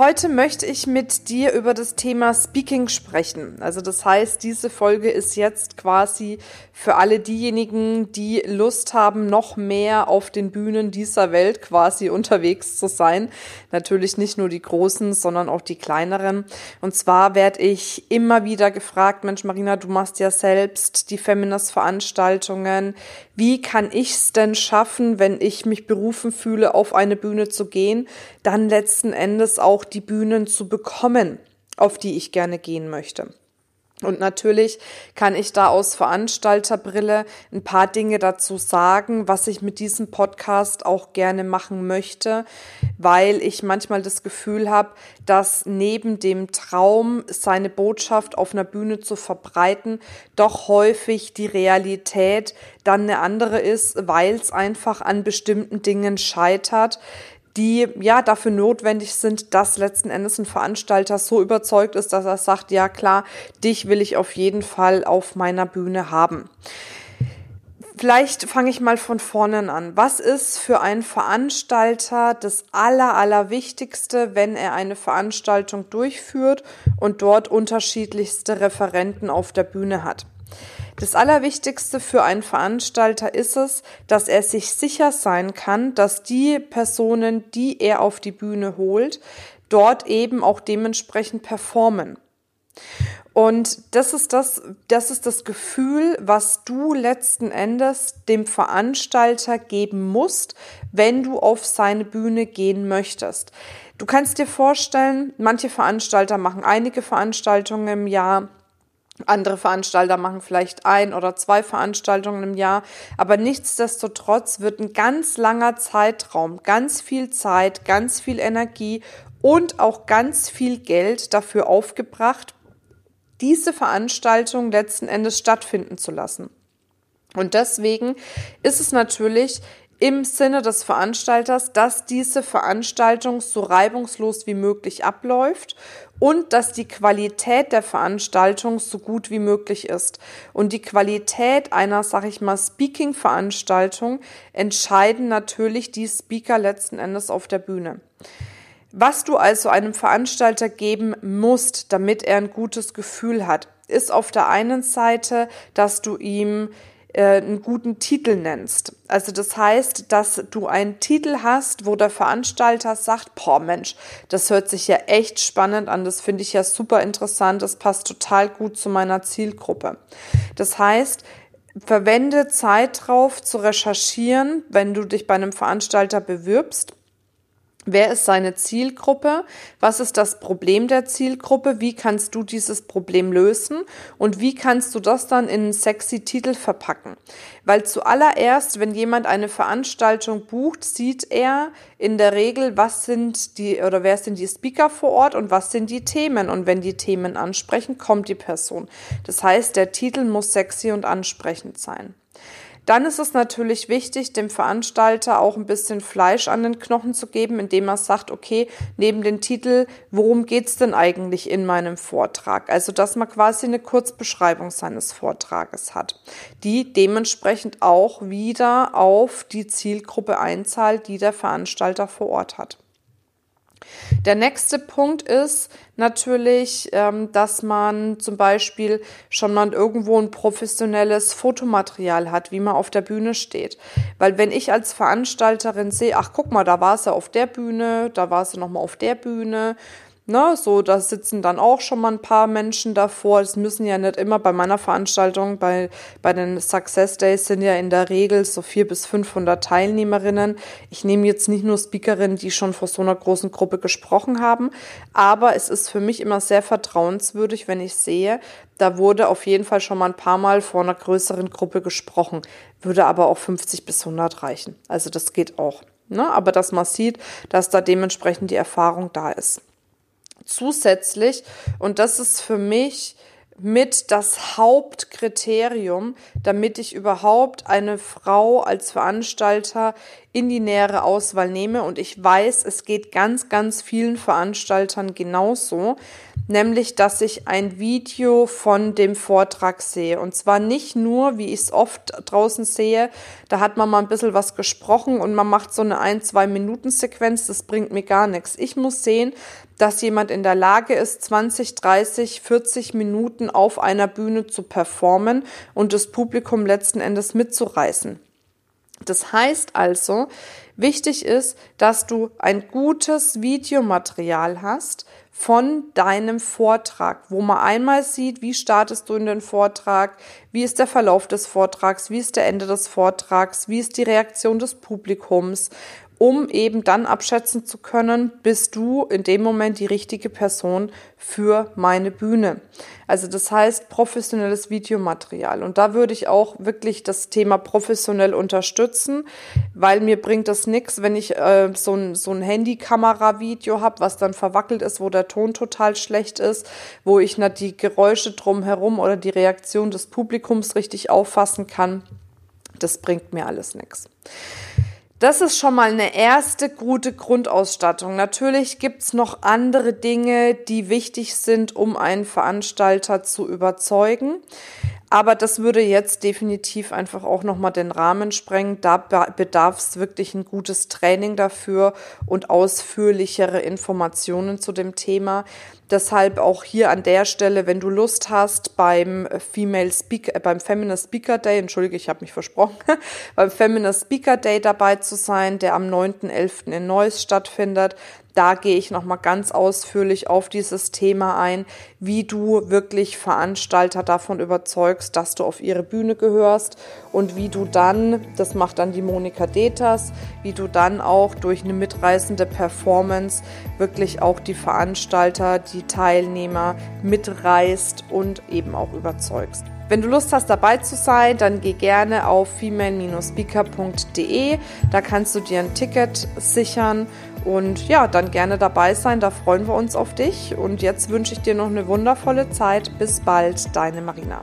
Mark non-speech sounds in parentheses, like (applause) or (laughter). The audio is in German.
Heute möchte ich mit dir über das Thema Speaking sprechen. Also das heißt, diese Folge ist jetzt quasi für alle diejenigen, die Lust haben, noch mehr auf den Bühnen dieser Welt quasi unterwegs zu sein. Natürlich nicht nur die großen, sondern auch die kleineren. Und zwar werde ich immer wieder gefragt, Mensch Marina, du machst ja selbst die Feminist-Veranstaltungen. Wie kann ich es denn schaffen, wenn ich mich berufen fühle, auf eine Bühne zu gehen, dann letzten Endes auch die Bühnen zu bekommen, auf die ich gerne gehen möchte. Und natürlich kann ich da aus Veranstalterbrille ein paar Dinge dazu sagen, was ich mit diesem Podcast auch gerne machen möchte, weil ich manchmal das Gefühl habe, dass neben dem Traum, seine Botschaft auf einer Bühne zu verbreiten, doch häufig die Realität dann eine andere ist, weil es einfach an bestimmten Dingen scheitert, die ja dafür notwendig sind, dass letzten Endes ein Veranstalter so überzeugt ist, dass er sagt, ja klar, dich will ich auf jeden Fall auf meiner Bühne haben. Vielleicht fange ich mal von vorne an. Was ist für einen Veranstalter das Aller, Allerwichtigste, wenn er eine Veranstaltung durchführt und dort unterschiedlichste Referenten auf der Bühne hat? Das Allerwichtigste für einen Veranstalter ist es, dass er sich sicher sein kann, dass die Personen, die er auf die Bühne holt, dort eben auch dementsprechend performen. Und das ist das, das ist das Gefühl, was du letzten Endes dem Veranstalter geben musst, wenn du auf seine Bühne gehen möchtest. Du kannst dir vorstellen, manche Veranstalter machen einige Veranstaltungen im Jahr, andere Veranstalter machen vielleicht ein oder zwei Veranstaltungen im Jahr, aber nichtsdestotrotz wird ein ganz langer Zeitraum, ganz viel Zeit, ganz viel Energie und auch ganz viel Geld dafür aufgebracht, diese Veranstaltung letzten Endes stattfinden zu lassen. Und deswegen ist es natürlich im Sinne des Veranstalters, dass diese Veranstaltung so reibungslos wie möglich abläuft und dass die Qualität der Veranstaltung so gut wie möglich ist. Und die Qualität einer, sag ich mal, Speaking-Veranstaltung entscheiden natürlich die Speaker letzten Endes auf der Bühne. Was du also einem Veranstalter geben musst, damit er ein gutes Gefühl hat, ist auf der einen Seite, dass du ihm einen guten Titel nennst. Also das heißt, dass du einen Titel hast, wo der Veranstalter sagt, boah Mensch, das hört sich ja echt spannend an, das finde ich ja super interessant, das passt total gut zu meiner Zielgruppe. Das heißt, verwende Zeit drauf zu recherchieren, wenn du dich bei einem Veranstalter bewirbst Wer ist seine Zielgruppe? Was ist das Problem der Zielgruppe? Wie kannst du dieses Problem lösen? Und wie kannst du das dann in einen sexy Titel verpacken? Weil zuallererst, wenn jemand eine Veranstaltung bucht, sieht er in der Regel, was sind die oder wer sind die Speaker vor Ort und was sind die Themen. Und wenn die Themen ansprechen, kommt die Person. Das heißt, der Titel muss sexy und ansprechend sein. Dann ist es natürlich wichtig, dem Veranstalter auch ein bisschen Fleisch an den Knochen zu geben, indem er sagt, okay, neben dem Titel, worum geht's denn eigentlich in meinem Vortrag? Also, dass man quasi eine Kurzbeschreibung seines Vortrages hat, die dementsprechend auch wieder auf die Zielgruppe einzahlt, die der Veranstalter vor Ort hat. Der nächste Punkt ist natürlich, ähm, dass man zum Beispiel schon mal irgendwo ein professionelles Fotomaterial hat, wie man auf der Bühne steht. Weil wenn ich als Veranstalterin sehe, ach guck mal, da war sie auf der Bühne, da war sie nochmal auf der Bühne, Ne, so, da sitzen dann auch schon mal ein paar Menschen davor. Es müssen ja nicht immer bei meiner Veranstaltung, bei, bei den Success Days sind ja in der Regel so vier bis 500 Teilnehmerinnen. Ich nehme jetzt nicht nur Speakerinnen, die schon vor so einer großen Gruppe gesprochen haben, aber es ist für mich immer sehr vertrauenswürdig, wenn ich sehe, da wurde auf jeden Fall schon mal ein paar Mal vor einer größeren Gruppe gesprochen, würde aber auch 50 bis 100 reichen. Also das geht auch. Ne? Aber dass man sieht, dass da dementsprechend die Erfahrung da ist zusätzlich, und das ist für mich mit das Hauptkriterium, damit ich überhaupt eine Frau als Veranstalter in die nähere Auswahl nehme. Und ich weiß, es geht ganz, ganz vielen Veranstaltern genauso, nämlich dass ich ein Video von dem Vortrag sehe. Und zwar nicht nur, wie ich es oft draußen sehe, da hat man mal ein bisschen was gesprochen und man macht so eine ein, zwei Minuten Sequenz, das bringt mir gar nichts. Ich muss sehen, dass jemand in der Lage ist, 20, 30, 40 Minuten auf einer Bühne zu performen und das Publikum letzten Endes mitzureißen. Das heißt also, wichtig ist, dass du ein gutes Videomaterial hast von deinem Vortrag, wo man einmal sieht, wie startest du in den Vortrag, wie ist der Verlauf des Vortrags, wie ist der Ende des Vortrags, wie ist die Reaktion des Publikums um eben dann abschätzen zu können, bist du in dem Moment die richtige Person für meine Bühne. Also das heißt professionelles Videomaterial. Und da würde ich auch wirklich das Thema professionell unterstützen, weil mir bringt das nichts, wenn ich äh, so ein, so ein Handykamera-Video habe, was dann verwackelt ist, wo der Ton total schlecht ist, wo ich nicht die Geräusche drumherum oder die Reaktion des Publikums richtig auffassen kann. Das bringt mir alles nichts. Das ist schon mal eine erste gute Grundausstattung. Natürlich gibt's noch andere Dinge, die wichtig sind, um einen Veranstalter zu überzeugen. Aber das würde jetzt definitiv einfach auch nochmal den Rahmen sprengen. Da bedarf es wirklich ein gutes Training dafür und ausführlichere Informationen zu dem Thema. Deshalb auch hier an der Stelle, wenn du Lust hast, beim Female Speaker, äh, beim Feminist Speaker Day, entschuldige, ich habe mich versprochen, (laughs) beim Feminist Speaker Day dabei zu sein, der am 9.11. in Neuss stattfindet, da gehe ich nochmal ganz ausführlich auf dieses Thema ein, wie du wirklich Veranstalter davon überzeugst, dass du auf ihre Bühne gehörst und wie du dann, das macht dann die Monika Deters, wie du dann auch durch eine mitreißende Performance wirklich auch die Veranstalter, die Teilnehmer mitreißt und eben auch überzeugst. Wenn du Lust hast, dabei zu sein, dann geh gerne auf female-speaker.de. Da kannst du dir ein Ticket sichern und ja, dann gerne dabei sein. Da freuen wir uns auf dich. Und jetzt wünsche ich dir noch eine wundervolle Zeit. Bis bald, deine Marina.